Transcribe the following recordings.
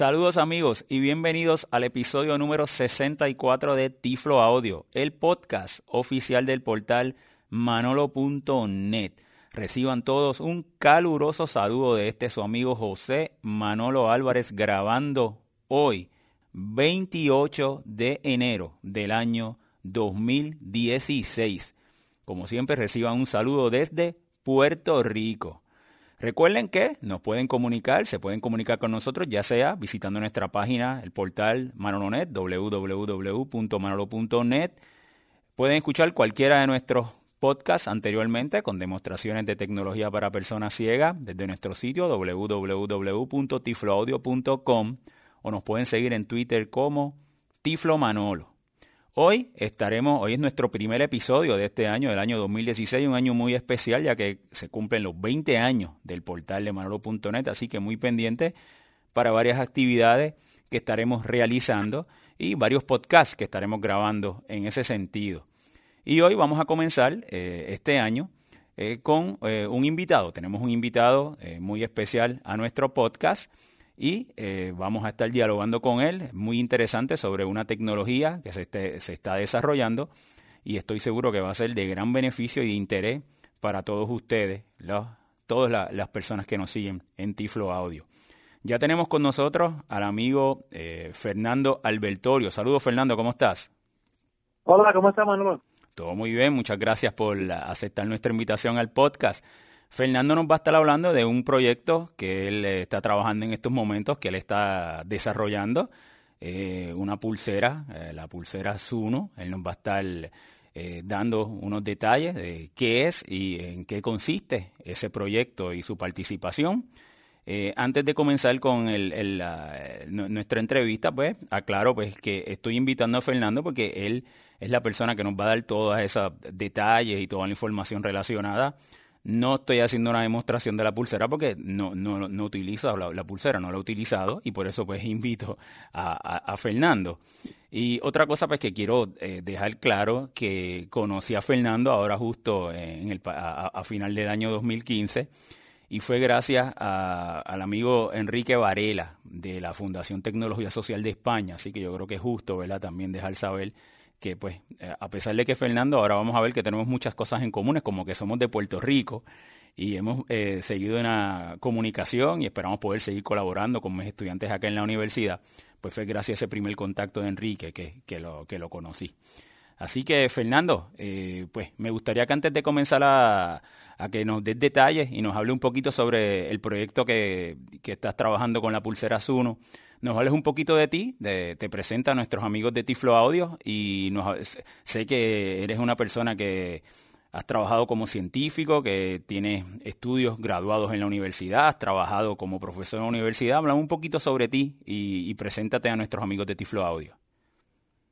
Saludos amigos y bienvenidos al episodio número 64 de Tiflo Audio, el podcast oficial del portal manolo.net. Reciban todos un caluroso saludo de este su amigo José Manolo Álvarez grabando hoy, 28 de enero del año 2016. Como siempre reciban un saludo desde Puerto Rico. Recuerden que nos pueden comunicar, se pueden comunicar con nosotros, ya sea visitando nuestra página, el portal Manolonet, www.manolo.net. Pueden escuchar cualquiera de nuestros podcasts anteriormente con demostraciones de tecnología para personas ciegas desde nuestro sitio www.tifloaudio.com o nos pueden seguir en Twitter como Tiflo Manolo. Hoy estaremos, hoy es nuestro primer episodio de este año, del año 2016, un año muy especial ya que se cumplen los 20 años del portal de manolo.net, así que muy pendiente para varias actividades que estaremos realizando y varios podcasts que estaremos grabando en ese sentido. Y hoy vamos a comenzar eh, este año eh, con eh, un invitado. Tenemos un invitado muy especial a nuestro podcast y eh, vamos a estar dialogando con él, muy interesante, sobre una tecnología que se, se está desarrollando y estoy seguro que va a ser de gran beneficio y de interés para todos ustedes, todas las personas que nos siguen en Tiflo Audio. Ya tenemos con nosotros al amigo eh, Fernando Albertorio. Saludos Fernando, ¿cómo estás? Hola, ¿cómo estás Manuel? Todo muy bien, muchas gracias por aceptar nuestra invitación al podcast. Fernando nos va a estar hablando de un proyecto que él eh, está trabajando en estos momentos, que él está desarrollando, eh, una pulsera, eh, la pulsera Zuno. Él nos va a estar dando unos detalles de qué es y en qué consiste ese proyecto y su participación. antes de comenzar con nuestra entrevista, pues aclaro pues que estoy invitando a Fernando porque él es la persona que nos va a dar todos esos detalles y toda la información relacionada no estoy haciendo una demostración de la pulsera porque no, no, no utilizo la, pulsera, no la he utilizado y por eso pues invito a, Fernando. Y otra cosa pues que quiero eh, dejar claro que conocí a Fernando ahora justo a, final del año 2015 y fue gracias al amigo Enrique Varela de la Fundación Tecnología Social de España, así que yo creo que es justo, ¿verdad? También dejar saber que pues eh, a pesar de que Fernando, ahora vamos a ver que tenemos muchas cosas en comunes, como que somos de Puerto Rico y hemos eh, seguido una comunicación y esperamos poder seguir colaborando con mis estudiantes acá en la universidad, pues fue gracias a ese primer contacto de Enrique que, que, lo, que lo conocí. Así que, Fernando, eh, pues me gustaría que antes de comenzar a, a, que nos des detalles y nos hable un poquito sobre el proyecto que, que estás trabajando con la pulsera Zuno, nos hables un poquito de ti, de, te presenta a nuestros amigos de Tiflo Audio y nos, sé que eres una persona que has trabajado como científico, que tienes estudios graduados en la universidad, has trabajado como profesor en la universidad. Habla un poquito sobre ti y, preséntate a nuestros amigos de Tiflo Audio.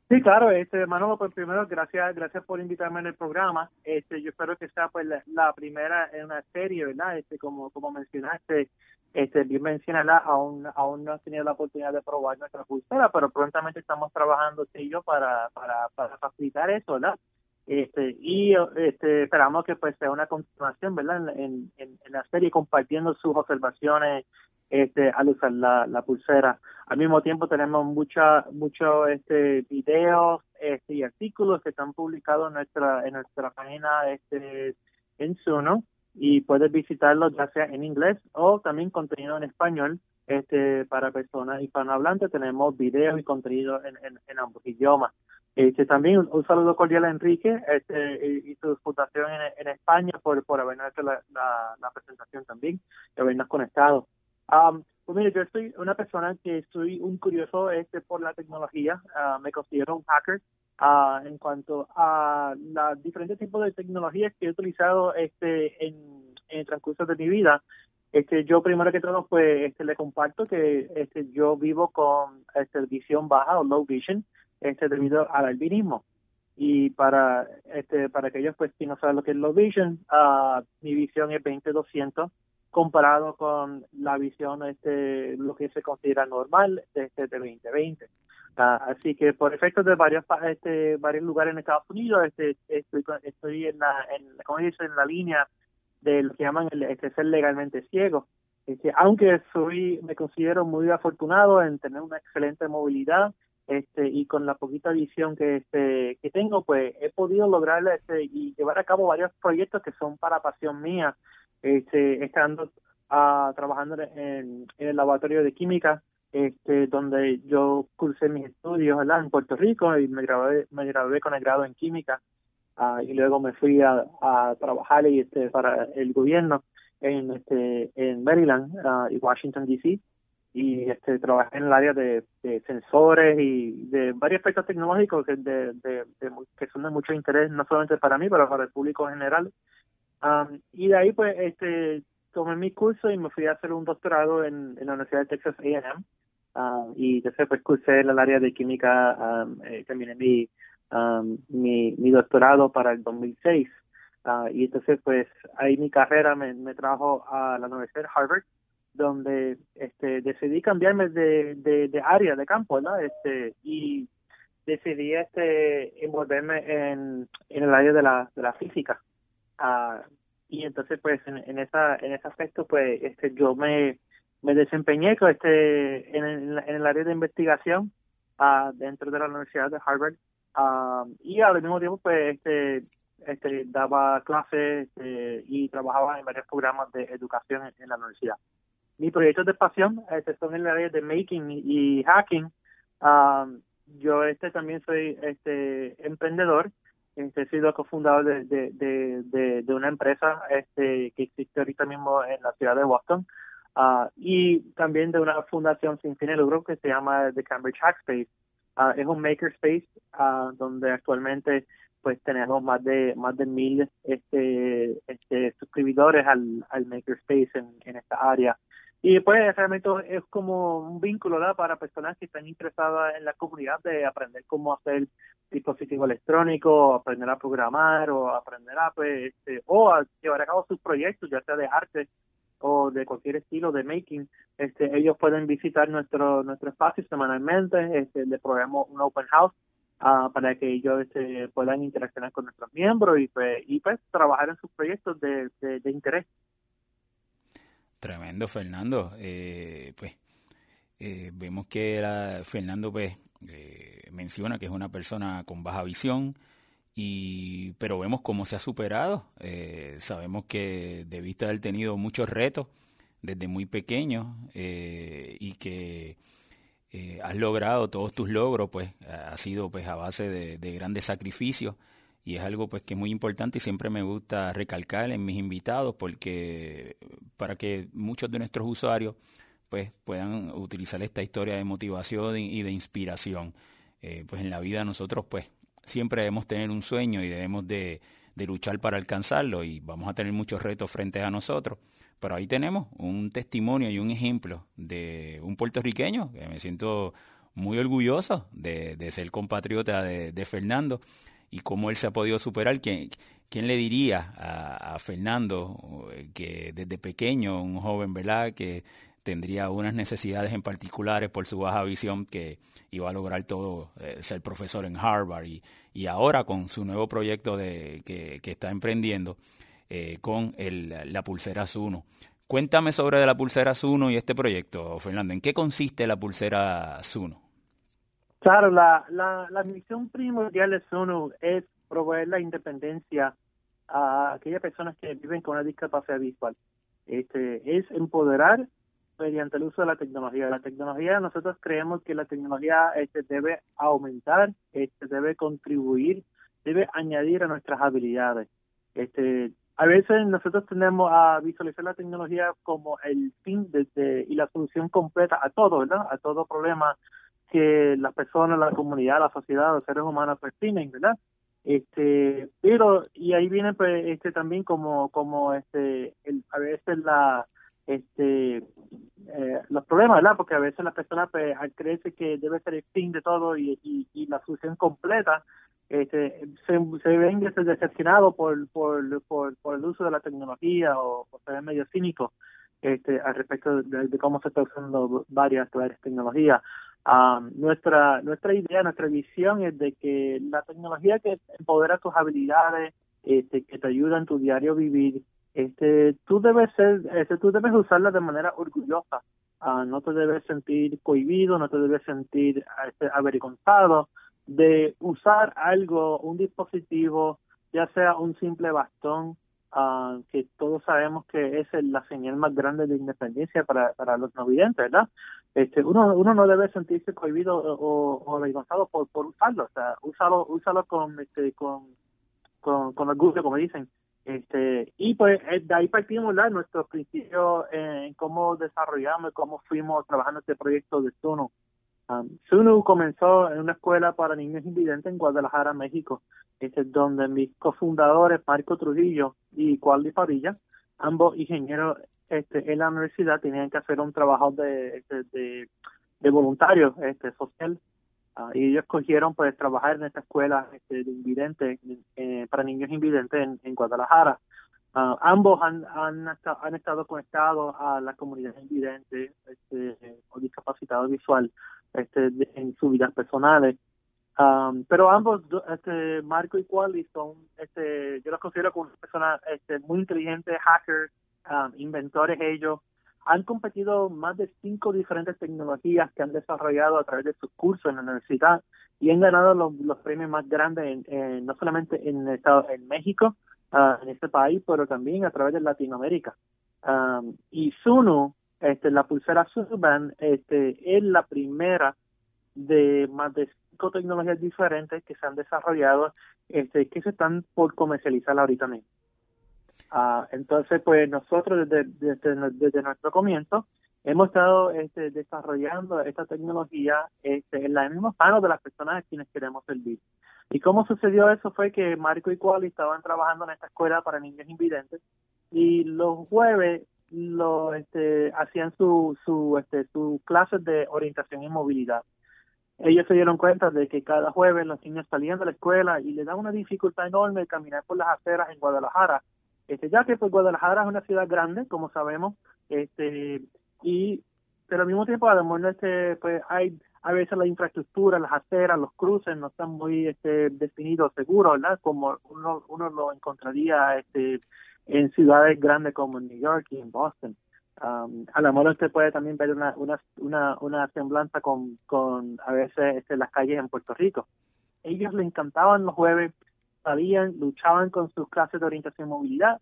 Sí, claro, este Manolo, pues primero gracias, gracias por invitarme en el programa. Este, yo espero que sea pues la, primera en una serie, ¿verdad? Este, como como mencionaste, este, bien mencionarla, aún, aún no he tenido la oportunidad de probar nuestra pulsera, pero prontamente estamos trabajando y yo para, para, para facilitar eso, ¿verdad? Este, y este, esperamos que pues sea una continuación, ¿verdad? En, en, en la serie compartiendo sus observaciones este, al usar la, la pulsera. Al mismo tiempo tenemos mucha, muchos este, videos este, y artículos que están publicados en nuestra, en nuestra página este, en Suno y puedes visitarlo ya sea en inglés o también contenido en español este para personas hispanohablantes. Tenemos videos y contenido en, en, ambos idiomas. Este también un, saludo cordial a Enrique este y, su fundación en, España por por habernos hecho la, la, presentación también y habernos conectado um, pues mire, yo soy una persona que soy un curioso este por la tecnología, uh, me considero un hacker. Uh, en cuanto a los diferentes tipos de tecnologías que he utilizado este en, el transcurso de mi vida. Este, yo primero que todo pues este le comparto que este yo vivo con este visión baja o low vision este debido al albinismo. Y para este para aquellos pues que no saben lo que es low vision uh, mi visión es 20-200 comparado con la visión este lo que se considera normal desde este 2020 ah, así que por efectos de varios este varios lugares en Estados Unidos este estoy estoy en la en como dice en la línea de lo que llaman el este ser legalmente ciego. Aunque soy, me considero muy afortunado en tener una excelente movilidad, este, y con la poquita visión que este que tengo pues he podido lograr este y llevar a cabo varios proyectos que son para pasión mía este estando uh, trabajando en, el laboratorio de química este donde yo cursé mis estudios en Puerto Rico y me gradué me gradué con el grado en química uh, y luego me fui a, a trabajar y este para el gobierno en este en Maryland uh, y Washington D.C y este trabajé en el área de, sensores y de varios aspectos tecnológicos que, de, que son de mucho interés no solamente para mí pero para el público en general um, y de ahí pues este tomé mi curso y me fui a hacer un doctorado en, la Universidad de Texas A&M y después pues cursé en el área de química um, eh, terminé mi, um, mi mi doctorado para el 2006 uh, y entonces pues ahí mi carrera me, me trajo a la Universidad de Harvard donde este decidí cambiarme de, de, área de campo no este y decidí este envolverme en, en el área de la, de la física uh, y entonces pues en, en esa en ese aspecto pues este yo me me desempeñé con este en el, en el área de investigación uh, dentro de la Universidad de Harvard uh, y al mismo tiempo pues este este daba clases este, y trabajaba en varios programas de educación en la universidad mis proyectos de pasión este, son en el área de making y, hacking. Um, yo este también soy este emprendedor. Este, he sido cofundador de, de, de, de, una empresa este, que existe ahorita mismo en la ciudad de Boston. Uh, y también de una fundación sin fin de lucro que se llama The Cambridge Hackspace. Uh, es un makerspace uh, donde actualmente pues tenemos más de más de mil este, este suscriptores al, al makerspace en, en esta área y pues realmente es como un vínculo para personas que están interesadas en la comunidad de aprender cómo hacer dispositivos electrónicos, aprender a programar o aprender a pues este, o a llevar a cabo sus proyectos, ya sea de arte o de cualquier estilo de making, este, ellos pueden visitar nuestro nuestro espacio semanalmente, este, le proveemos un open house uh, para que ellos este, puedan interaccionar con nuestros miembros y pues, y pues trabajar en sus proyectos de interés. Tremendo, Fernando. Eh, pues eh, vemos que la, Fernando pues eh, menciona que es una persona con baja visión, y, pero vemos cómo se ha superado. sabemos que debiste haber tenido muchos retos desde muy pequeño y que has logrado todos tus logros, pues ha sido pues a base de, de grandes sacrificios y es algo pues que es muy importante y siempre me gusta recalcar en mis invitados porque para que muchos de nuestros usuarios pues puedan utilizar esta historia de motivación y de inspiración. Eh, pues en la vida nosotros pues siempre debemos tener un sueño y debemos de, luchar para alcanzarlo y vamos a tener muchos retos frente a nosotros. Pero ahí tenemos un testimonio y un ejemplo de un puertorriqueño que me siento muy orgulloso de, de ser compatriota de Fernando y cómo él se ha podido superar. ¿Quién, quién le diría a, Fernando que desde pequeño, un joven, ¿verdad?, que tendría unas necesidades en particulares por su baja visión que iba a lograr todo, eh, ser profesor en Harvard y, y ahora con su nuevo proyecto de, que, que está emprendiendo eh, con el, la pulsera Zuno. Cuéntame sobre la pulsera Zuno y este proyecto, Fernando. ¿En qué consiste la pulsera Zuno? Claro, la, la, la misión primordial de SUNU es proveer la independencia a aquellas personas que viven con una discapacidad visual. Este, es empoderar mediante el uso de la tecnología. La tecnología, nosotros creemos que la tecnología este, debe aumentar, este, debe contribuir, debe añadir a nuestras habilidades. Este, a veces nosotros tenemos a visualizar la tecnología como el fin de, y la solución completa a todo, ¿verdad? A todo problema que las personas, la comunidad, la sociedad, los seres humanos perciben, ¿verdad? Este, pero y ahí viene pues este también como como este a veces la este eh, los problemas, ¿verdad? Porque a veces las personas pues, creen que debe ser el fin de todo y, y, la solución completa, este, se, se ven decepcionados por, por, por, por el uso de la tecnología o por ser medio cínico este, al respecto de, cómo se están usando varias, varias tecnologías nuestra, nuestra idea, nuestra visión es de que la tecnología que empodera tus habilidades, este, que te ayuda en tu diario vivir, este, tú debes ser, este, tú debes usarla de manera orgullosa. Ah, no te debes sentir cohibido, no te debes sentir este, avergonzado de usar algo, un dispositivo, ya sea un simple bastón, uh, que todos sabemos que es la señal más grande de independencia para, para los no videntes, ¿verdad? Este, uno, uno no debe sentirse cohibido o, o avergonzado por, por usarlo, o sea, úsalo, úsalo con, este, con, con, con orgullo, como dicen. Este, y pues eh, de ahí partimos ¿verdad? nuestros principios en cómo desarrollamos, cómo fuimos trabajando este proyecto de Suno. Um, Sunu comenzó en una escuela para niños invidentes en Guadalajara, México, este, donde mis cofundadores, Marco Trujillo y Cualdi Padilla, ambos ingenieros este, en la universidad, tenían que hacer un trabajo de, de, de voluntario este, social. Uh, y ellos escogieron pues trabajar en esta escuela este, de invidentes, eh, para niños invidentes en, Guadalajara. Uh, ambos han, han, han, estado conectados a la comunidad invidente este, o discapacidad visual este, en sus vidas personales. Um, pero ambos, este, Marco y Quali, son, este, yo los considero como personas este, muy inteligentes, hackers, um, inventores ellos. Han competido más de cinco diferentes tecnologías que han desarrollado a través de sus cursos en la universidad y han ganado los, premios más grandes, en, no solamente en, Estado, en México, uh, en este país, pero también a través de Latinoamérica. Um, y Suno este, la pulsera Suban este, es la primera de más de cinco tecnologías diferentes que se han desarrollado este, que se están por comercializar ahorita mismo. Ah, entonces, pues nosotros desde, nuestro comienzo hemos estado este, desarrollando esta tecnología este, en las mismas manos de las personas a quienes queremos servir. Y cómo sucedió eso fue que Marco y Quali estaban trabajando en esta escuela para niños invidentes y los jueves lo este, hacían su, su, este, su clases de orientación y movilidad. Ellos se dieron cuenta de que cada jueves los niños salían de la escuela y les da una dificultad enorme caminar por las aceras en Guadalajara, este, ya que pues Guadalajara es una ciudad grande, como sabemos, este, y pero al mismo tiempo además este, pues hay a veces la infraestructura, las aceras, los cruces no están muy este, definidos, seguros, ¿verdad? Como uno, uno lo encontraría este, en ciudades grandes como en New York y en Boston. Um, a lo mejor usted puede también ver una, una, una, semblanza con, con a veces este, las calles en Puerto Rico. Ellos les encantaban los jueves, sabían, luchaban con sus clases de orientación y movilidad,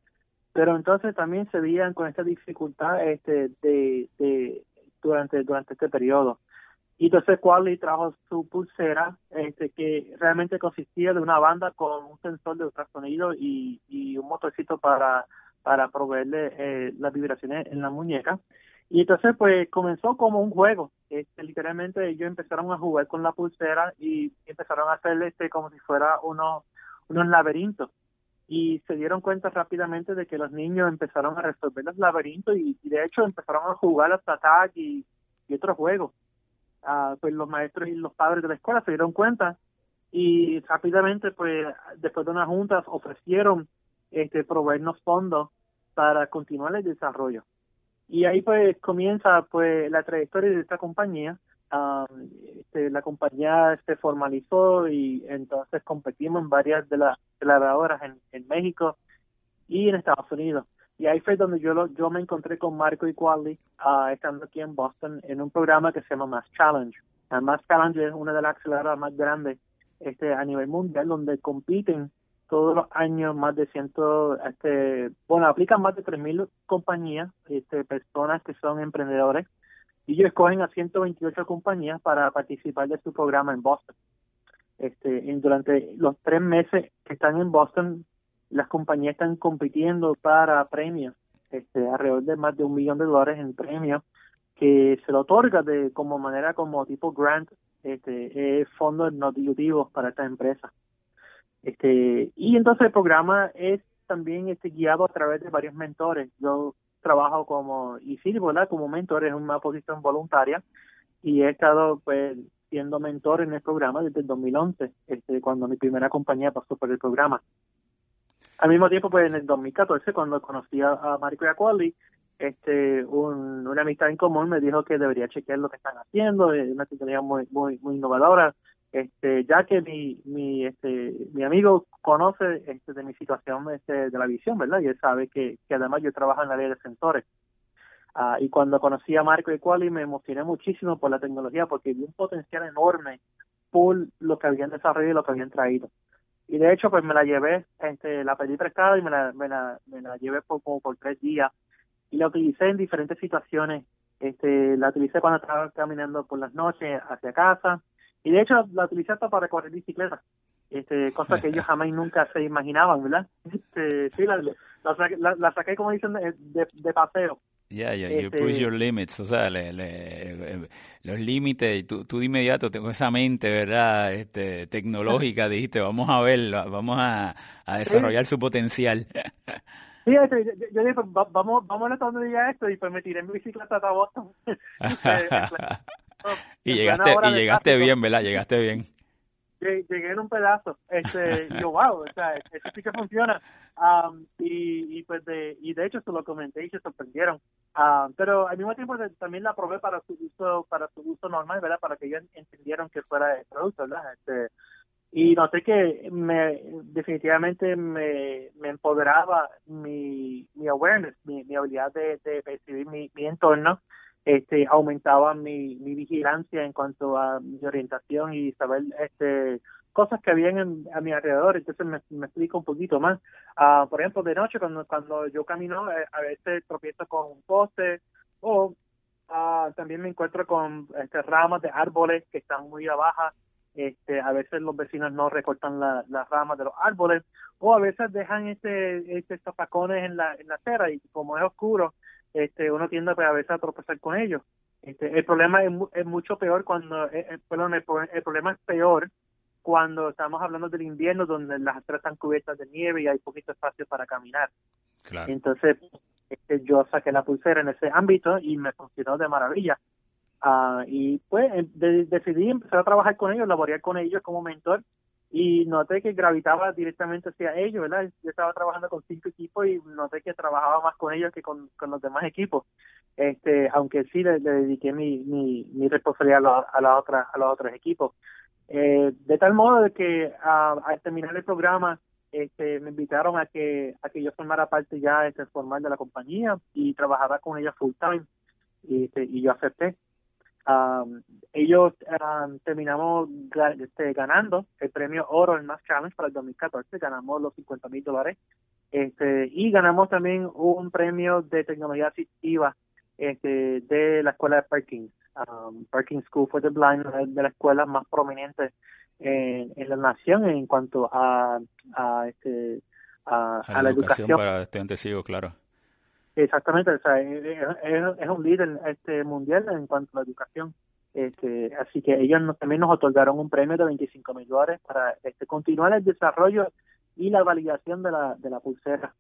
pero entonces también se veían con esta dificultad este, de, durante, durante este periodo. Y entonces Quali trajo su pulsera, este, que realmente consistía de una banda con un sensor de ultrasonido y, un motorcito para, para proveerle eh, las vibraciones en la muñeca. Y entonces pues comenzó como un juego. Este, literalmente ellos empezaron a jugar con la pulsera y empezaron a hacer este como si fuera unos, unos laberintos. Y se dieron cuenta rápidamente de que los niños empezaron a resolver los laberintos y, de hecho empezaron a jugar hasta tag y, otros juegos. Pues los maestros y los padres de la escuela se dieron cuenta y rápidamente pues después de unas juntas ofrecieron este proveernos fondos para continuar el desarrollo. Y ahí pues comienza pues la trayectoria de esta compañía este, la compañía se formalizó y entonces competimos en varias de las acceleradoras en, México y en Estados Unidos y ahí fue donde yo lo, yo me encontré con Marco y Quali, uh, estando aquí en Boston, en un programa que se llama Mass Challenge. Uh, Mass Challenge es una de las aceleradoras más grandes este, a nivel mundial, donde compiten todos los años más de ciento, este, bueno, aplican más de 3.000 compañías, este, personas que son emprendedores, y ellos escogen a 128 compañías para participar de su programa en Boston. Este, durante los tres meses que están en Boston, las compañías están compitiendo para premios, este, alrededor de más de un millón de dólares en premios que se le otorga de como manera como tipo grant, este, fondos no dilutivos para esta empresa. Este, y entonces el programa es también este, guiado a través de varios mentores. Yo trabajo como, y sirvo ¿verdad? como mentor en una posición voluntaria y he estado pues siendo mentor en el programa desde el 2011, este, cuando mi primera compañía pasó por el programa. Al mismo tiempo, pues en el 2014, cuando conocí a, a Quali, este, un, una amistad en común me dijo que debería chequear lo que están haciendo, es una tecnología muy, muy, muy innovadora, este, ya que mi, mi, este, mi amigo conoce este, de mi situación este, de la visión, ¿verdad? Y él sabe que, que además yo trabajo en la área de sensores. Ah, y cuando conocí a Marco y Quali me emocioné muchísimo por la tecnología porque vi un potencial enorme por lo que habían desarrollado y lo que habían traído. Y de hecho, pues me la llevé, este, la pedí prestada y me la, me la, me la llevé por, como por tres días. Y la utilicé en diferentes situaciones. Este, la utilicé cuando estaba caminando por las noches hacia casa. Y de hecho, la utilicé hasta para correr bicicleta. Este, cosa que ellos jamás nunca se imaginaban, ¿verdad? Este, sí, la, la, la, saqué, como dicen, de, de paseo. Ya, ya, you push este your limits, o sea, le, le, los límites, tú, tú de inmediato tengo esa mente, ¿verdad? Este, tecnológica, dijiste, vamos a ver, vamos a, a desarrollar su potencial. Sí, este, yo, dije, pues, vamos, vamos a dónde llega esto, y pues me tiré en mi bicicleta hasta Boston. Y llegaste, y llegaste bien, ¿verdad? Llegaste bien. Llegué en un pedazo. Este yo wow o sea eso sí que funciona. Y, y pues de y de hecho se lo comenté y se sorprendieron. Pero al mismo tiempo también la probé para su uso para su uso normal verdad para que ellos entendieran que fuera el producto verdad este y noté que me definitivamente me, me empoderaba mi, mi awareness mi, mi habilidad de, de percibir mi, mi entorno este aumentaba mi, mi vigilancia en cuanto a mi orientación y saber este cosas que habían a mi alrededor. Entonces me, me explico un poquito más. Uh, por ejemplo de noche cuando cuando yo camino eh, a veces tropiezo con un poste o uh, también me encuentro con este, ramas de árboles que están muy abajo. Este, a veces los vecinos no recortan las ramas de los árboles o a veces dejan este, este tapacones en la, en la acera y como es oscuro este, uno tiende a veces a tropezar con ellos. Este, el problema es, es mucho peor cuando, eh, eh, perdón, el, problema es peor cuando estamos hablando del invierno donde las aceras están cubiertas de nieve y hay poquito espacio para caminar. Entonces, este, yo saqué la pulsera en ese ámbito y me funcionó de maravilla. Uh, y pues decidí empezar a trabajar con ellos, laborar con ellos como mentor y noté que gravitaba directamente hacia ellos, ¿verdad? Yo estaba trabajando con cinco equipos y noté que trabajaba más con ellos que con, los demás equipos. Este, aunque sí le, dediqué mi, mi, mi responsabilidad a, la, otra, a los otros equipos. Eh, de tal modo de que al terminar el programa este, me invitaron a que a que yo formara parte ya este, formal de la compañía y trabajara con ellos full time este, y yo acepté ellos terminamos este, ganando el premio oro en Mass Challenge para el 2014, ganamos los 50 mil dólares este, y ganamos también un premio de tecnología asistiva este, de la escuela de Parking. Parking School for the Blind, de las escuelas más prominentes en, la nación en cuanto a, a, este, a, la, educación, para estudiantes ciegos, claro. Exactamente, o sea, es, un líder este mundial en cuanto a la educación. Este, así que ellos también nos otorgaron un premio de 25 mil dólares para este, continuar el desarrollo y la validación de la, de la pulsera.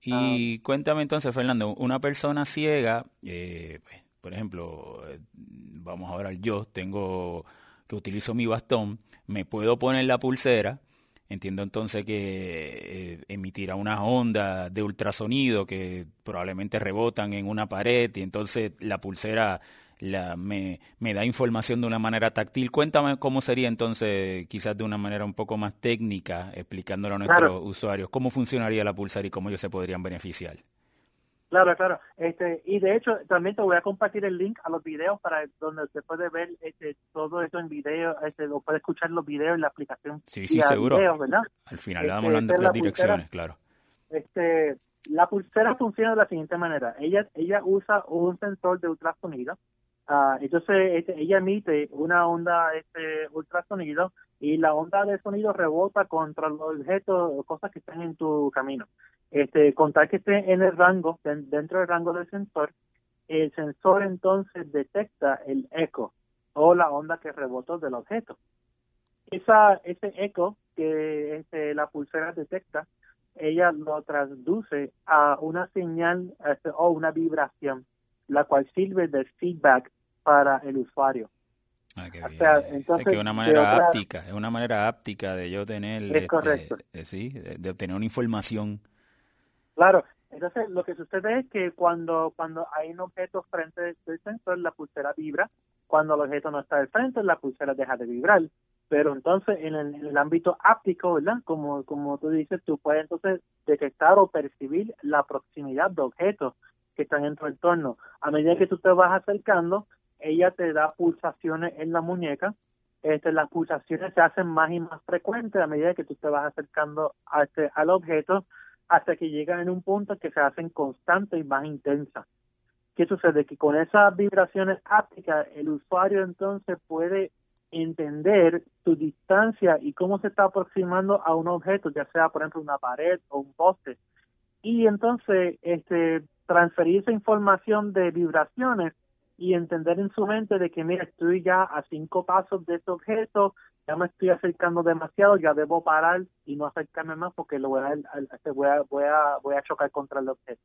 Y ah. cuéntame entonces, Fernando, una persona ciega, eh, pues, por ejemplo, eh, vamos ahora yo, tengo que utilizo mi bastón, me puedo poner la pulsera, Entiendo entonces que eh, emitirá unas ondas de ultrasonido que probablemente rebotan en una pared y entonces la pulsera la, me, me da información de una manera táctil. Cuéntame cómo sería entonces, quizás de una manera un poco más técnica, explicándolo a nuestros usuarios, cómo funcionaría la pulsera y cómo ellos se podrían beneficiar. Claro, claro. Este, y de hecho, también te voy a compartir el link a los videos para donde se puede ver este, todo esto en video, este, o puede escuchar los videos en la aplicación. Sí, sí, seguro. Al final le damos este, las, direcciones, claro. Este, la pulsera funciona de la siguiente manera. Ella, ella usa un sensor de ultrasonido. Uh, entonces, este, ella emite una onda este, ultrasonido y la onda de sonido rebota contra los objetos o cosas que están en tu camino. Este, contar que esté en el rango, dentro del rango del sensor, el sensor entonces detecta el eco o la onda que rebotó del objeto. Esa, ese eco que este, la pulsera detecta, ella lo traduce a una señal este, o una vibración, la cual sirve de feedback para el usuario. Ah, es que una manera áptica, es una manera áptica de yo tener, este, sí, de, obtener una información. Claro, entonces lo que sucede es que cuando cuando hay un objeto frente del sensor, la pulsera vibra. Cuando el objeto no está al frente, la pulsera deja de vibrar. pero entonces en el, ámbito áptico, ¿verdad? Como, como tú dices, tú puedes entonces detectar o percibir la proximidad de objetos que están en tu entorno. A medida que tú te vas acercando, ella te da pulsaciones en la muñeca. Este, las pulsaciones se hacen más y más frecuentes a medida que tú te vas acercando a este, al objeto hasta que llegan en un punto que se hacen constantes y más intensas. ¿Qué sucede? Que con esas vibraciones ápticas el usuario entonces puede entender tu distancia y cómo se está aproximando a un objeto, ya sea por ejemplo una pared o un poste. Y entonces este transferir esa información de vibraciones y entender en su mente de que mira estoy ya a cinco pasos de este objeto ya me estoy acercando demasiado ya debo parar y no acercarme más porque lo voy a, voy a, voy a, voy a chocar contra el objeto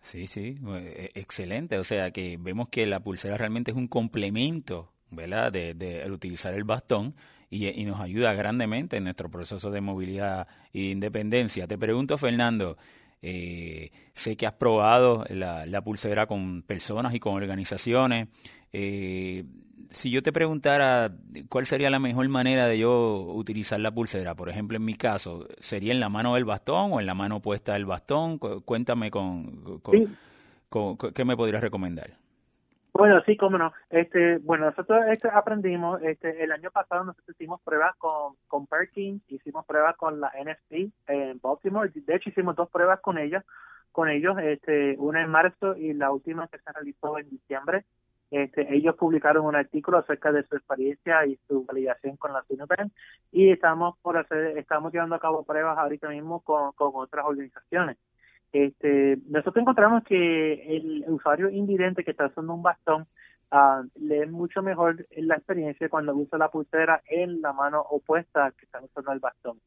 Sí, sí, e, excelente. O sea que vemos que la pulsera realmente es un complemento, ¿verdad? De, de utilizar el bastón y, y, nos ayuda grandemente en nuestro proceso de movilidad e independencia. Te pregunto, Fernando, eh, sé que has probado la, la, pulsera con personas y con organizaciones. Eh, si yo te preguntara cuál sería la mejor manera de yo utilizar la pulsera, por ejemplo, en mi caso, ¿sería en la mano del bastón o en la mano puesta del bastón? Cuéntame con, con, qué me podrías recomendar. Bueno, sí, cómo no. Este, bueno, nosotros este, aprendimos, este, el año pasado nosotros hicimos pruebas con, con Perkins, hicimos pruebas con la NFC en Baltimore. De hecho, hicimos dos pruebas con ellas, con ellos, este, una en marzo y la última que se realizó en diciembre. Este, ellos publicaron un artículo acerca de su experiencia y su validación con la Sinopen y estamos por hacer, estamos llevando a cabo pruebas ahorita mismo con, con otras organizaciones. Este, nosotros encontramos que el usuario invidente que está usando un bastón uh, lee mucho mejor la experiencia cuando usa la pulsera en la mano opuesta que está usando el bastón.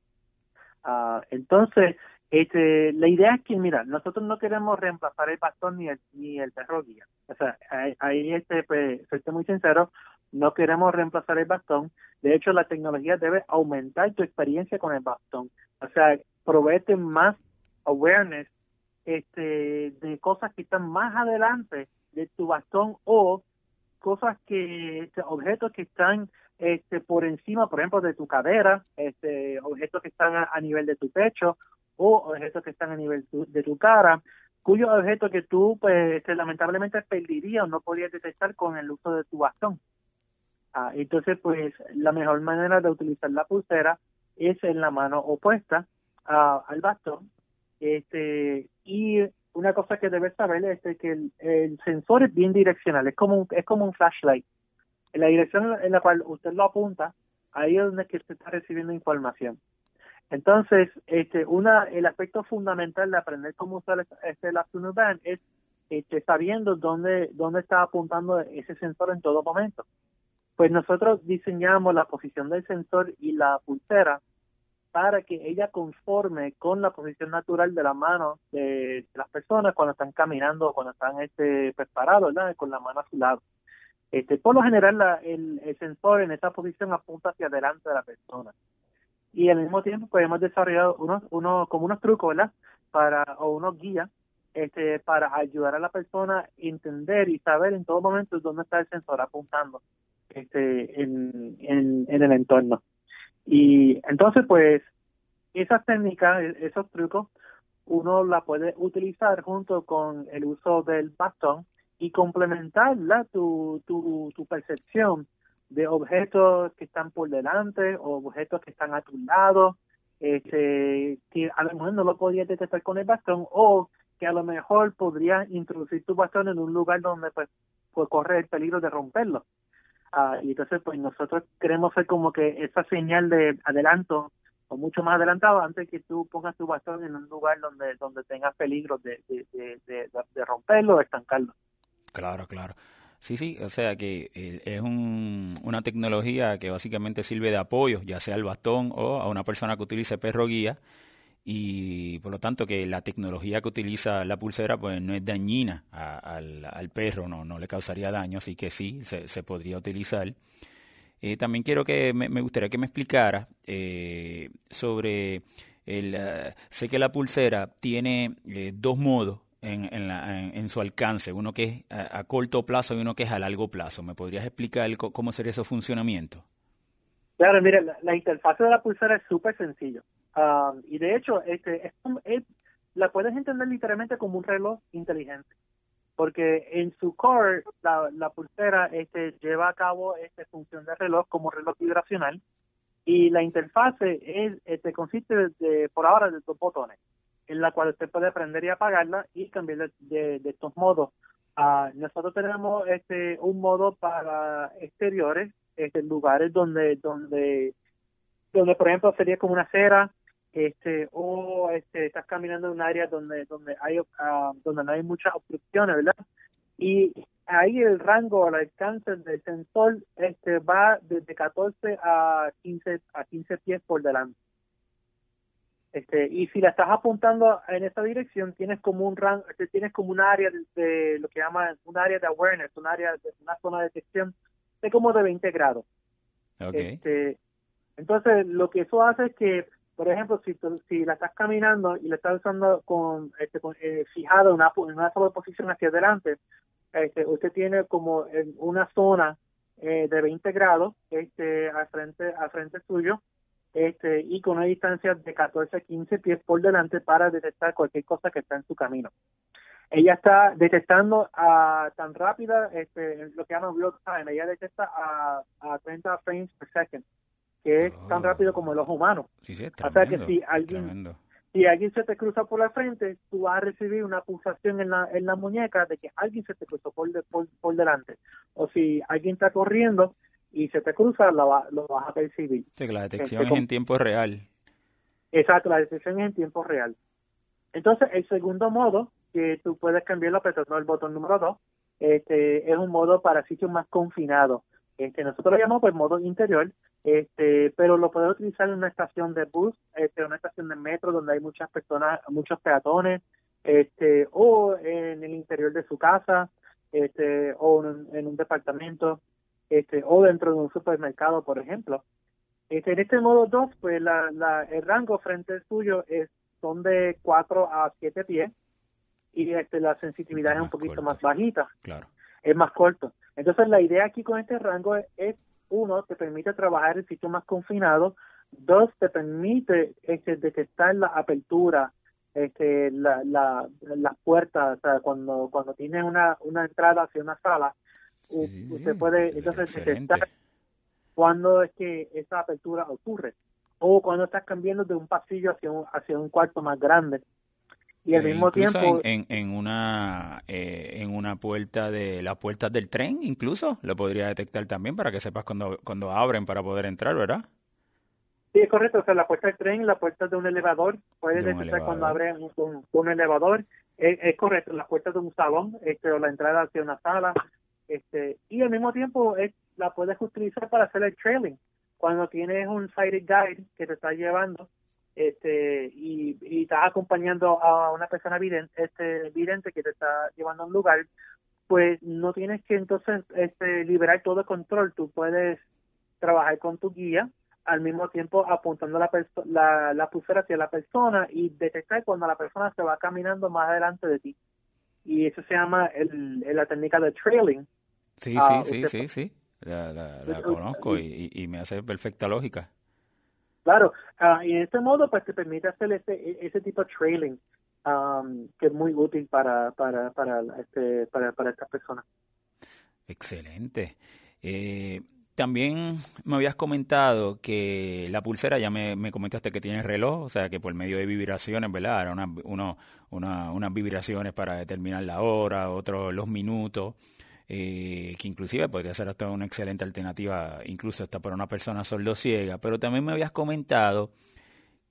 Uh, entonces, este, la idea es que, mira, nosotros no queremos reemplazar el bastón ni el, ni el perro guía. O sea, ahí, este, pues, muy sincero, no queremos reemplazar el bastón. De hecho, la tecnología debe aumentar tu experiencia con el bastón. O sea, proveerte más awareness este, de cosas que están más adelante de tu bastón o cosas que, este, objetos que están este, por encima, por ejemplo, de tu cadera, este, objetos que están a, nivel de tu pecho o objetos que están a nivel de tu cara, cuyos objetos que tú, pues, este, lamentablemente perderías o no podrías detectar con el uso de tu bastón. Ah, entonces, pues, la mejor manera de utilizar la pulsera es en la mano opuesta ah, al bastón este, y una cosa que debes saber es que el, sensor es bien direccional, es como un, es como un flashlight. En la dirección en la cual usted lo apunta, ahí es donde usted está recibiendo información. Entonces, este, una, el aspecto fundamental de aprender cómo usar este la Band es este, sabiendo dónde, dónde está apuntando ese sensor en todo momento. Pues nosotros diseñamos la posición del sensor y la pulsera para que ella conforme con la posición natural de la mano de, las personas cuando están caminando o cuando están este, preparados, ¿verdad? con la mano a su lado. Este, por lo general, el, sensor en esta posición apunta hacia adelante de la persona. Y al mismo tiempo, pues hemos desarrollado unos, unos, como unos trucos, ¿verdad? Para, o unos guías este, para ayudar a la persona a entender y saber en todo momento dónde está el sensor apuntando este, en, en, en el entorno. Y entonces, pues, esas técnicas, e-, esos trucos, uno la puede utilizar junto con el uso del bastón y complementar tu, tu, tu percepción de objetos que están por delante o objetos que están a tu lado, este, que a lo mejor no lo podías detectar con el bastón o que a lo mejor podrías introducir tu bastón en un lugar donde pues, pues corre el peligro de romperlo. Ah, y entonces, pues nosotros queremos ser como que esa señal de adelanto o mucho más adelantado antes que tú pongas tu bastón en un lugar donde donde tengas peligro de, de, de, de, romperlo o estancarlo. Claro, claro. Sí, sí, o sea que es un, una tecnología que básicamente sirve de apoyo, ya sea al bastón o a una persona que utilice perro guía, y por lo tanto que la tecnología que utiliza la pulsera pues no es dañina al, al, perro, no, no le causaría daño, así que sí, se, se podría utilizar. Eh, también quiero que me, gustaría que me explicara eh, sobre el, eh, sé que la pulsera tiene dos modos en, en, la, en, su alcance, uno que es a, corto plazo y uno que es a largo plazo. ¿Me podrías explicar cómo sería ese funcionamiento? Claro, mira, la, interfaz de la pulsera es súper sencillo. Um, y de hecho, este, es, la puedes entender literalmente como un reloj inteligente. Porque en su core, la, la pulsera este, lleva a cabo esta función de reloj como reloj vibracional. Y la interfase es, este, consiste de, por ahora de dos botones, en la cual usted puede prender y apagarla y cambiar de, de, estos modos. Uh, nosotros tenemos este un modo para exteriores este, lugares donde, donde, donde por ejemplo sería como una acera, este, o este, estás caminando en un área donde, donde hay, ah, donde no hay muchas obstrucciones, ¿verdad? Y ahí el rango, el alcance del sensor, este, va desde 14 a 15, a 15 pies por delante. Este, y si la estás apuntando en esa dirección, tienes como un rango, este, tienes como un área de, lo que llaman un área de awareness, un área de una zona de detección de como de 20 grados. Este, entonces, lo que eso hace es que, por ejemplo, si, si la estás caminando y la estás usando con, este, eh, fijado en una, una sola posición hacia adelante, este, usted tiene como una zona eh, de 20 grados este, al frente, al frente suyo este, y con una distancia de 14 a 15 pies por delante para detectar cualquier cosa que está en su camino. Ella está detectando a tan rápida este, lo que llaman real time, ella detecta a, a 30 frames per second, que es tan oh. rápido como el ojo humano. Sí, sí, o sea que si alguien, si alguien se te cruza por la frente, tú vas a recibir una pulsación en la, en la muñeca de que alguien se te cruzó por, por, por delante. O si alguien está corriendo y se te cruza, lo, lo vas a percibir. Sí, que la detección este, es en tiempo real. Exacto, la detección es en tiempo real. Entonces, el segundo modo que tú puedes cambiarlo apretando el botón número 2. Este, es un modo para sitios más confinados. Este, nosotros lo llamamos pues modo interior, este, pero lo puedes utilizar en una estación de bus, este, una estación de metro donde hay muchas personas, muchos peatones, este, o en el interior de su casa, este, o en, un departamento, este, o dentro de un supermercado, por ejemplo. Este, en este modo 2, pues la, la, el rango frente al suyo es, son de 4 a 7 pies, y este, la sensitividad es un poquito más bajita. Claro. Es más corto. Entonces, la idea aquí con este rango es, uno, te permite trabajar en sitio más confinado, dos, te permite este, detectar la apertura, este, la, la, las puertas, o sea, cuando, cuando tienes una, una entrada hacia una sala, usted puede entonces detectar cuándo es que esa apertura ocurre o cuando estás cambiando de un pasillo hacia un, hacia un cuarto más grande y al eh, mismo tiempo en, en, una eh, en una puerta de las puertas del tren incluso lo podría detectar también para que sepas cuando cuando abren para poder entrar verdad sí es correcto o sea la puerta del tren la puerta de un elevador puede detectar cuando abre un, elevador. Es, correcto las puertas de un salón este o la entrada hacia una sala este y al mismo tiempo es, la puedes utilizar para hacer el trailing. Cuando tienes un sighted guide que te está llevando este y, y estás acompañando a una persona vidente, este, vidente que te está llevando a un lugar, pues no tienes que entonces este, liberar todo el control, tú puedes trabajar con tu guía al mismo tiempo apuntando la, la, la pulsera hacia la persona y detectar cuando la persona se va caminando más adelante de ti. Y eso se llama el, la técnica de trailing. Sí, sí, ah, sí, sí, sí, la, la, conozco y, y me hace perfecta lógica. Claro, uh, y en este modo pues te permite hacer ese, ese tipo de trailing um, que es muy útil para, para, para, este, para, para estas personas. Excelente. Eh, también me habías comentado que la pulsera, ya me, me, comentaste que tiene reloj, o sea que por medio de vibraciones, ¿verdad? Era una, uno, una, unas vibraciones para determinar la hora, otros los minutos eh, que inclusive podría ser hasta una excelente alternativa, incluso hasta para una persona ciega pero también me habías comentado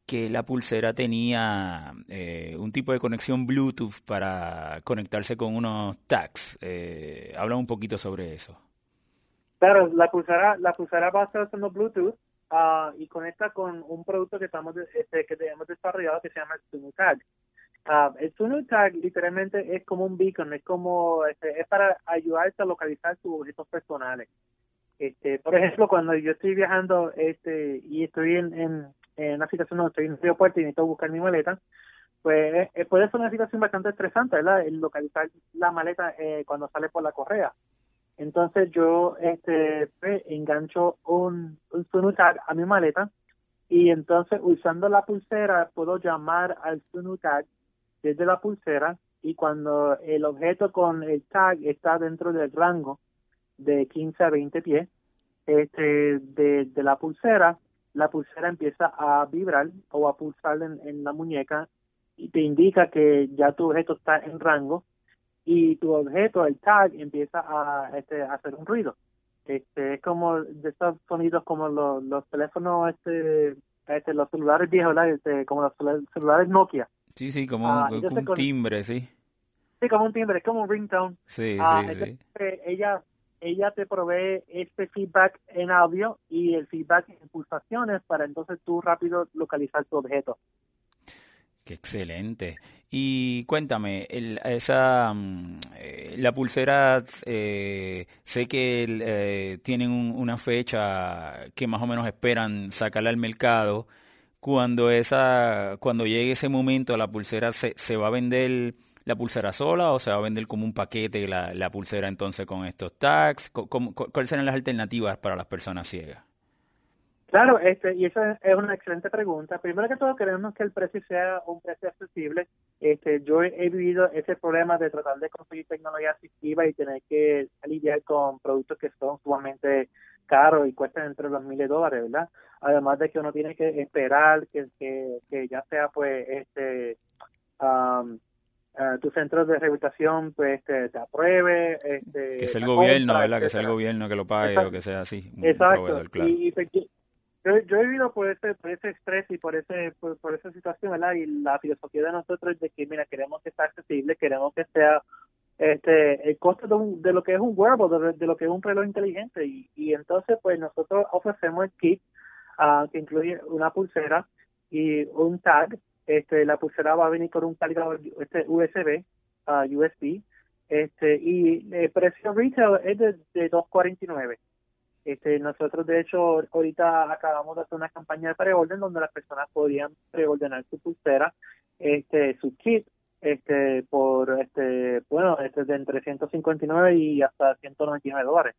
que la pulsera tenía eh, un tipo de conexión Bluetooth para conectarse con unos tags. Eh, habla un poquito sobre eso. Claro, la pulsera, la pulsera va a estar usando Bluetooth uh, y conecta con un producto que estamos este, que hemos desarrollado que se llama Tag. Uh, el Tunnel Tag literalmente es como un beacon, es como, este, es para ayudarte a localizar tus objetos personales. Este, por ejemplo, cuando yo estoy viajando este y estoy en, en, una situación donde estoy en el aeropuerto y necesito buscar mi maleta, pues eh, puede ser una situación bastante estresante, ¿verdad? El localizar la maleta eh, cuando sale por la correa. Entonces yo este pues, engancho un, un Sunutag a mi maleta y entonces usando la pulsera puedo llamar al Sunutag desde la pulsera y cuando el objeto con el tag está dentro del rango de 15 a 20 pies este, de, la pulsera, la pulsera empieza a vibrar o a pulsar en, la muñeca y te indica que ya tu objeto está en rango y tu objeto, el tag, empieza a, este, hacer un ruido. Este, es como de estos sonidos como los, los teléfonos, este, este, los celulares viejos, Este, como los celulares Nokia. Sí, sí, como un, ah, timbre, sí. Sí, como un timbre, como un ringtone. Sí, ah, sí, sí. Ella, ella te provee este feedback en audio y el feedback en pulsaciones para entonces tú rápido localizar tu objeto. Qué excelente. Y cuéntame, el, esa mm, eh, la pulsera, eh, sé que eh, tienen una fecha que más o menos esperan sacarla al mercado. Cuando esa, cuando llegue ese momento, la pulsera se, se va a vender la pulsera sola o se va a vender como un paquete la, la pulsera entonces con estos tags. ¿Cuáles serán las alternativas para las personas ciegas? Claro, este, y esa es una excelente pregunta. Primero que todo, queremos que el precio sea un precio accesible. Este, yo he, vivido ese problema de tratar de conseguir tecnología asistiva y tener que lidiar con productos que son sumamente caros y cuestan entre los miles de dólares, ¿verdad? Además de que uno tiene que esperar que, que, ya sea, pues, este, um, uh, tu centro de rehabilitación pues te, te apruebe este, que sea el gobierno verdad que sea el gobierno que lo pague o que sea así exacto. y, yo, yo, he vivido por ese, por ese estrés y por ese por, esa situación, ¿verdad? Y la filosofía de nosotros es de que, mira, queremos que sea accesible, queremos que sea este el costo de, de lo que es un wearable, de, lo que es un reloj inteligente. Y, y entonces, pues nosotros ofrecemos el kit uh, que incluye una pulsera y un tag. Este, la pulsera va a venir con un cargador este, USB, uh, ah, USB, este, y el precio retail es de, de 249 este, nosotros, de hecho, ahorita acabamos de hacer una campaña de preorden donde las personas podían preordenar su pulsera, este, su kit, este, por, este, bueno, este, de entre 159 y hasta 199 dólares.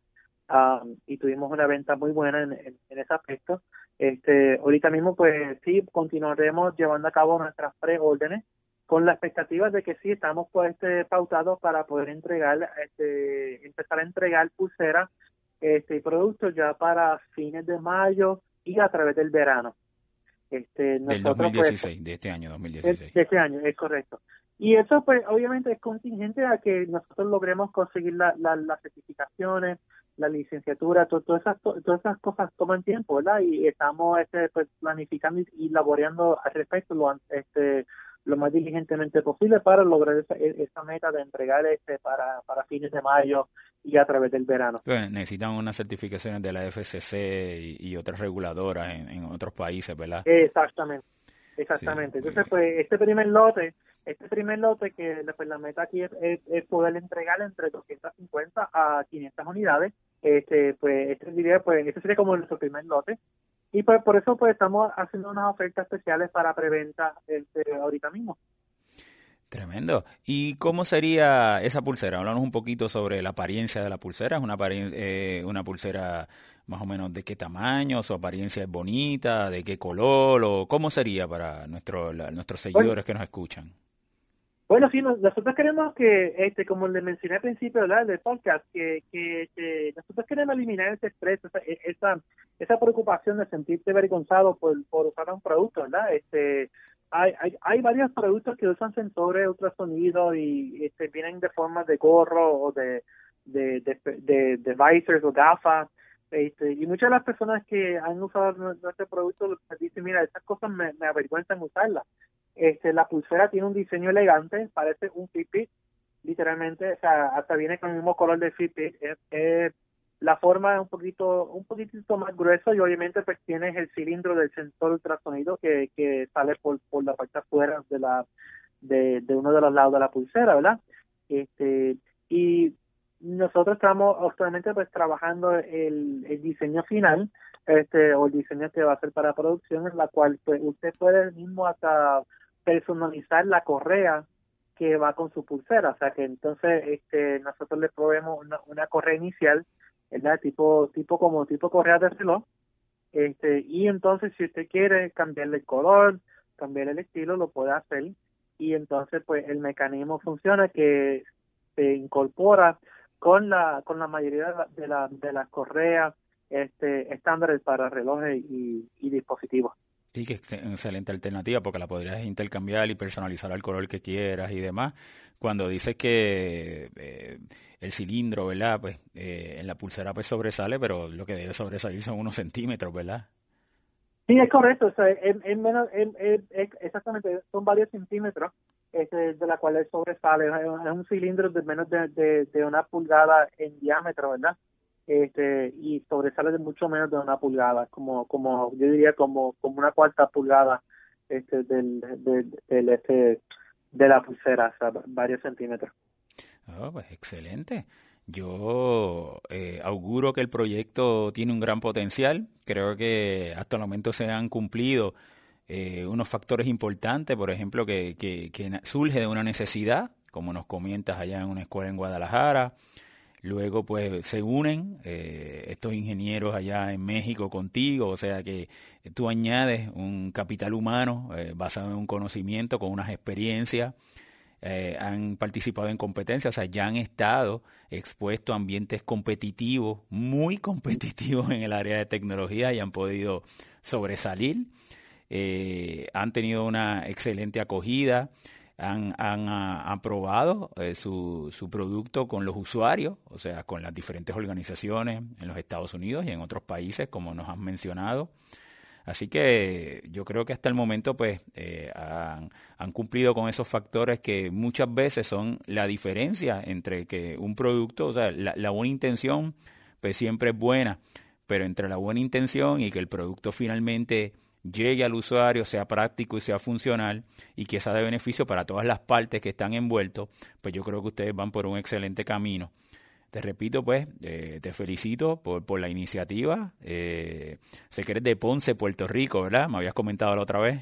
Um, y tuvimos una venta muy buena en, en, ese aspecto. Este, ahorita mismo, pues sí, continuaremos llevando a cabo nuestras preórdenes con la expectativa de que sí estamos pues este pautados para poder entregar este empezar a entregar pulseras este producto ya para fines de mayo y a través del verano. Este, del 2016, pues, de este año 2016. De, este año, es correcto. Y eso pues obviamente es contingente a que nosotros logremos conseguir la, las certificaciones, la licenciatura, todas esas todas esas cosas toman tiempo, ¿verdad? Y estamos este pues planificando y, laboreando al respecto lo este lo más diligentemente posible para lograr esa, e, esa meta de entregar este para, para fines de mayo y a través del verano. Pues necesitan unas certificaciones de la FCC y, otras reguladoras en, otros países, ¿verdad? Exactamente, exactamente. Entonces, pues este primer lote, este primer lote que pues, la meta aquí es, es, poder entregar entre 250 a 500 unidades, este pues este diría pues este sería como nuestro primer lote y pues por eso pues estamos haciendo unas ofertas especiales para preventa este, ahorita mismo. Tremendo. ¿Y cómo sería esa pulsera? Háblanos un poquito sobre la apariencia de la pulsera. ¿Es una, eh, una pulsera más o menos de qué tamaño? ¿Su apariencia es bonita? ¿De qué color? ¿O cómo sería para nuestro, nuestros seguidores que nos escuchan? Bueno, sí, nosotros queremos que, este, como le mencioné al principio del podcast, que, que, nosotros queremos eliminar ese estrés, esa, esa, preocupación de sentirte avergonzado por, por usar un producto, ¿verdad? Este, hay, hay, hay varios productos que usan sensores ultrasonidos y este, vienen de forma de gorro o de, de, de, de, visors o gafas. Este, y muchas de las personas que han usado nuestro producto dicen, mira, estas cosas me, me avergüenzan usarlas este, la pulsera tiene un diseño elegante, parece un Fitbit, literalmente, o sea, hasta viene con el mismo color de Fitbit. la forma es un poquito, un poquitito más grueso y obviamente pues tienes el cilindro del sensor ultrasonido que, que sale por, por la parte afuera de la, de, de uno de los lados de la pulsera, ¿verdad? Este, y nosotros estamos actualmente pues trabajando el, el diseño final este o el diseño que va a ser para producción en la cual pues usted puede mismo hasta personalizar la correa que va con su pulsera, o sea que entonces este nosotros le proveemos una, correa inicial, ¿verdad? Tipo tipo como tipo correa de reloj Este, y entonces si usted quiere cambiarle el color, cambiar el estilo, lo puede hacer. Y entonces pues el mecanismo funciona que se incorpora con la con la mayoría de, la, de las correas este, estándares para relojes y, dispositivos. Sí, que es excelente alternativa porque la podrías intercambiar y personalizar al color que quieras y demás. Cuando dices que eh, el cilindro, ¿verdad? Pues eh, en la pulsera pues sobresale, pero lo que debe sobresalir son unos centímetros, ¿verdad? Sí, es correcto. O sea, es, menos, exactamente, son varios centímetros este, de la cual sobresale. Es un cilindro de menos de una pulgada en diámetro, ¿verdad? Este y sobresale de mucho menos de una pulgada, como como yo diría como como una cuarta pulgada este del, del, este de la pulsera, o sea, varios centímetros. Oh, pues excelente. Yo eh, auguro que el proyecto tiene un gran potencial. Creo que hasta el momento se han cumplido eh, unos factores importantes, por ejemplo, que, que, que surge de una necesidad, como nos comentas allá en una escuela en Guadalajara, Luego, pues, se unen eh, estos ingenieros allá en México contigo, o sea que tú añades un capital humano eh, basado en un conocimiento, con unas experiencias, eh, han participado en competencias, o sea, ya han estado expuestos a ambientes competitivos, muy competitivos en el área de tecnología y han podido sobresalir. han tenido una excelente acogida han, han ah, aprobado eh, su, su producto con los usuarios, o sea, con las diferentes organizaciones en los Estados Unidos y en otros países, como nos han mencionado. Así que yo creo que hasta el momento pues eh, han, han, cumplido con esos factores que muchas veces son la diferencia entre que un producto, o sea, la, la buena intención pues siempre es buena, pero entre la buena intención y que el producto finalmente llegue al usuario, sea práctico y sea funcional y que sea de beneficio para todas las partes que están envueltos, pues yo creo que ustedes van por un excelente camino. Te repito, pues, eh, te felicito por, por la iniciativa. Eh, sé que eres de Ponce, Puerto Rico, ¿verdad? Me habías comentado la otra vez.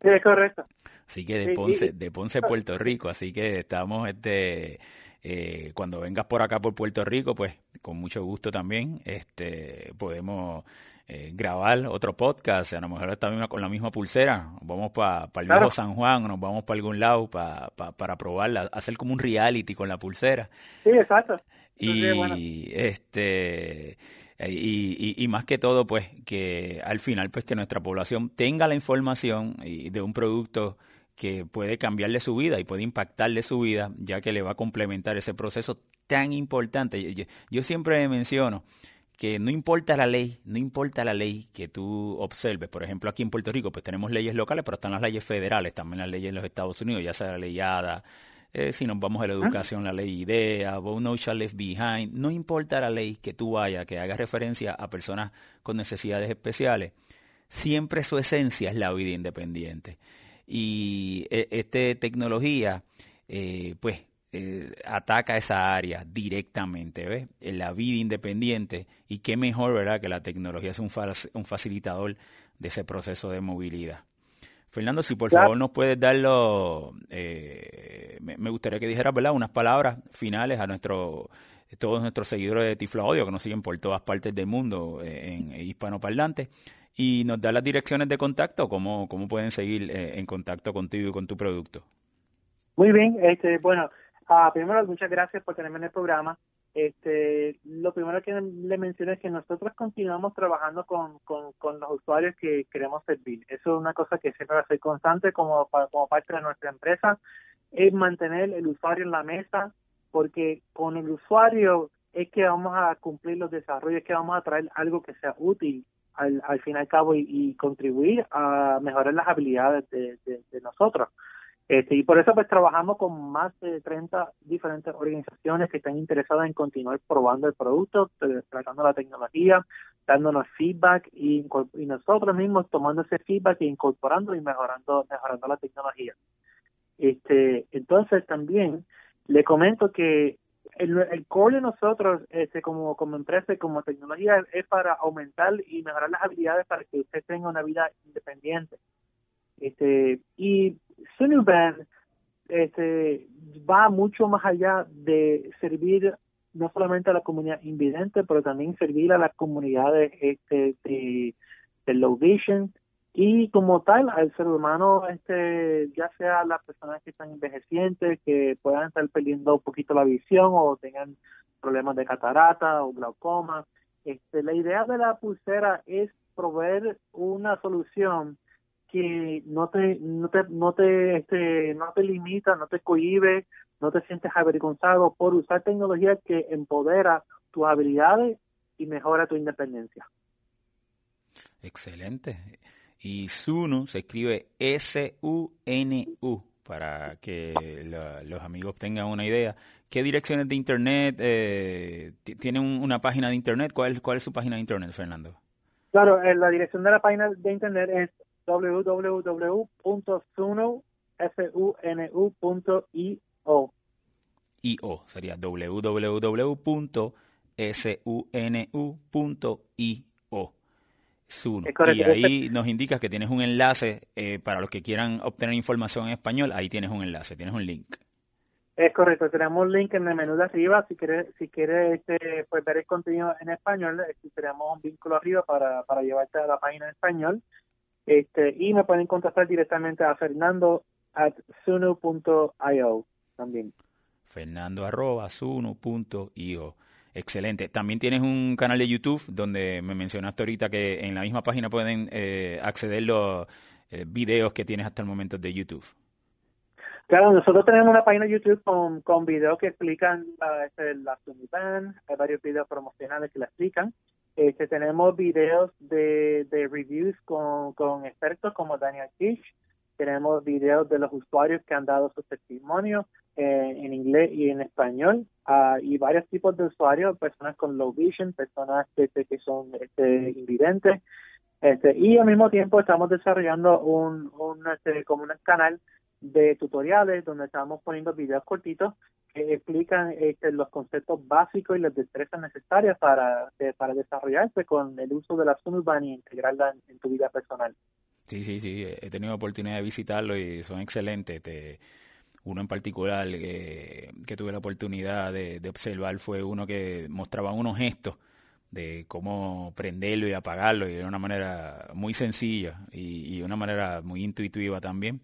Sí, es correcto. Así que de Ponce, de Ponce, Puerto Rico. Así que estamos, este, eh, cuando vengas por acá por Puerto Rico, pues, con mucho gusto también, este, podemos eh, grabar otro podcast, a lo mejor también con la misma pulsera, vamos para el viejo San Juan, nos vamos para algún lado para para probarla, hacer como un reality con la pulsera. Sí, exacto. Y este y, y, más que todo, pues que al final, pues que nuestra población tenga la información de un producto que puede cambiarle su vida y puede impactarle su vida, ya que le va a complementar ese proceso tan importante. yo siempre menciono que no importa la ley, no importa la ley que tú observes. Por ejemplo, aquí en Puerto Rico, pues tenemos leyes locales, pero están las leyes federales, también las leyes en los Estados Unidos, ya sea la ley ADA, eh, si nos vamos a la educación, la ley IDEA, No Child Left Behind, no importa la ley que tú vayas, que haga referencia a personas con necesidades especiales, siempre su esencia es la vida independiente. Y eh, esta tecnología, eh, pues eh, ataca esa área directamente, ¿ves? En la vida independiente y qué mejor, ¿verdad? Que la tecnología es un, un facilitador de ese proceso de movilidad. Fernando, si por favor nos puedes darlo, eh, me, gustaría que dijeras, ¿verdad? Unas palabras finales a nuestro, todos nuestros seguidores de Tiflo Audio que nos siguen por todas partes del mundo eh, en, hispanoparlante y nos da las direcciones de contacto, cómo, cómo pueden seguir en contacto contigo y con tu producto. Muy bien, este, bueno, Ah, primero, muchas gracias por tenerme en el programa. Este, lo primero que le menciono es que nosotros continuamos trabajando con, con, los usuarios que queremos servir. Eso es una cosa que siempre va a ser constante como, como parte de nuestra empresa, es mantener el usuario en la mesa, porque con el usuario es que vamos a cumplir los desarrollos, es que vamos a traer algo que sea útil al, al fin y al cabo y, contribuir a mejorar las habilidades de nosotros. Este, y por eso pues trabajamos con más de 30 diferentes organizaciones que están interesadas en continuar probando el producto, eh, tratando la tecnología, dándonos feedback y, nosotros mismos tomando ese feedback e incorporando y mejorando, mejorando la tecnología. Este, entonces también le comento que el, el core de nosotros este, como, como empresa y como tecnología es para aumentar y mejorar las habilidades para que usted tenga una vida independiente. Este, y Sunuban este, va mucho más allá de servir no solamente a la comunidad invidente, pero también servir a las comunidades este, de, de low vision. Y como tal al ser humano, este, ya sea las personas que están envejecientes, que puedan estar perdiendo un poquito la visión o tengan problemas de catarata o glaucoma, este, la idea de la pulsera es proveer una solución que no te no te no te este no te limita, no te cohibe, no te sientes avergonzado por usar tecnología que empodera tus habilidades y mejora tu independencia. Excelente. Y Sunu se escribe S-U-N-U para que los amigos tengan una idea. ¿Qué direcciones de internet eh, tiene una página de internet? ¿Cuál es, ¿Cuál es su página de internet, Fernando? Claro, eh, la dirección de la página de internet es www.sunu.io. IO sería www.sunu.io. Suno. Y ahí nos indicas que tienes un enlace eh, para los que quieran obtener información en español. Ahí tienes un enlace, tienes un link. Es correcto, tenemos un link en el menú de arriba. Si quieres, si quieres este, pues, ver el contenido en español, este, tenemos un vínculo arriba para, para llevarte a la página en español. Este, y me pueden contactar directamente a fernando at suno.io también. Fernando arroba suno.io. Excelente. También tienes un canal de YouTube donde me mencionaste ahorita que en la misma página pueden eh, acceder los eh, videos que tienes hasta el momento de YouTube. Claro, nosotros tenemos una página de YouTube con, con videos que explican uh, este, la Band, hay varios videos promocionales que la explican. Este, tenemos videos de, reviews con, expertos como Daniel Kish. Tenemos videos de los usuarios que han dado su testimonio eh, en inglés y en español. Uh, y varios tipos de usuarios, personas con low vision, personas que, que son este, invidentes. Este, y al mismo tiempo estamos desarrollando un este, como un canal de tutoriales donde estamos poniendo videos cortitos que explican este, los conceptos básicos y las destrezas necesarias para, para desarrollarse con el uso de la Sunurban y integrarla en, tu vida personal. Sí, sí, sí, he tenido oportunidad de visitarlo y son excelentes. Te, uno en particular que, que tuve la oportunidad de, observar fue uno que mostraba unos gestos de cómo prenderlo y apagarlo y de una manera muy sencilla y, y una manera muy intuitiva también.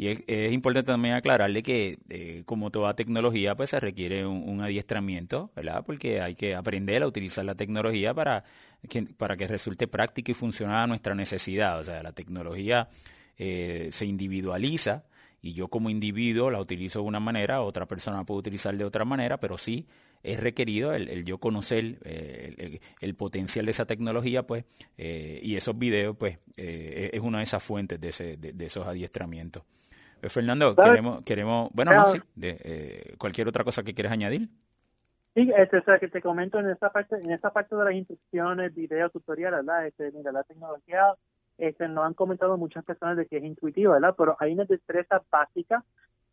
Y es, importante también aclararle que, eh, como toda tecnología, pues se requiere un, adiestramiento, ¿verdad? Porque hay que aprender a utilizar la tecnología para que, para que resulte práctica y funcional a nuestra necesidad. O sea, la tecnología eh, se individualiza y yo como individuo la utilizo de una manera, otra persona puede utilizar de otra manera, pero sí es requerido el, yo conocer eh, el, potencial de esa tecnología, pues, y esos videos, pues, es una de esas fuentes de, ese, de esos adiestramientos. Eh, Fernando, queremos, queremos, bueno, no, sí, de, eh, cualquier otra cosa que quieras añadir. Sí, este, o sea, que te comento en esta parte, en esta parte de las instrucciones, video, tutoriales, ¿verdad? Este, mira, la tecnología, este, nos han comentado muchas personas de que es intuitiva, ¿verdad? Pero hay una destreza básica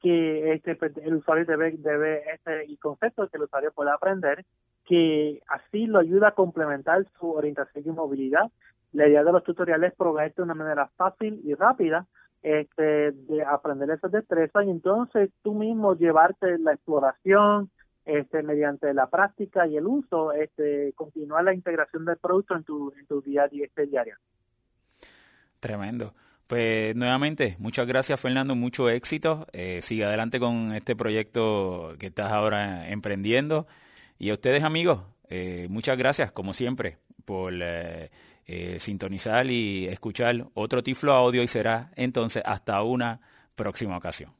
que este, pues, el usuario debe, debe, este, y conceptos que el usuario pueda aprender, que así lo ayuda a complementar su orientación y movilidad. La idea de los tutoriales es proveerte de una manera fácil y rápida este, de aprender esas destrezas y entonces tú mismo llevarte la exploración este, mediante la práctica y el uso, este, continuar la integración del producto en tu, en tu día a día este diario. Tremendo. Pues nuevamente, muchas gracias Fernando, mucho éxito. Eh, sigue adelante con este proyecto que estás ahora emprendiendo. Y a ustedes amigos, eh, muchas gracias como siempre por eh, eh, sintonizar y escuchar otro Tiflo Audio y será entonces hasta una próxima ocasión.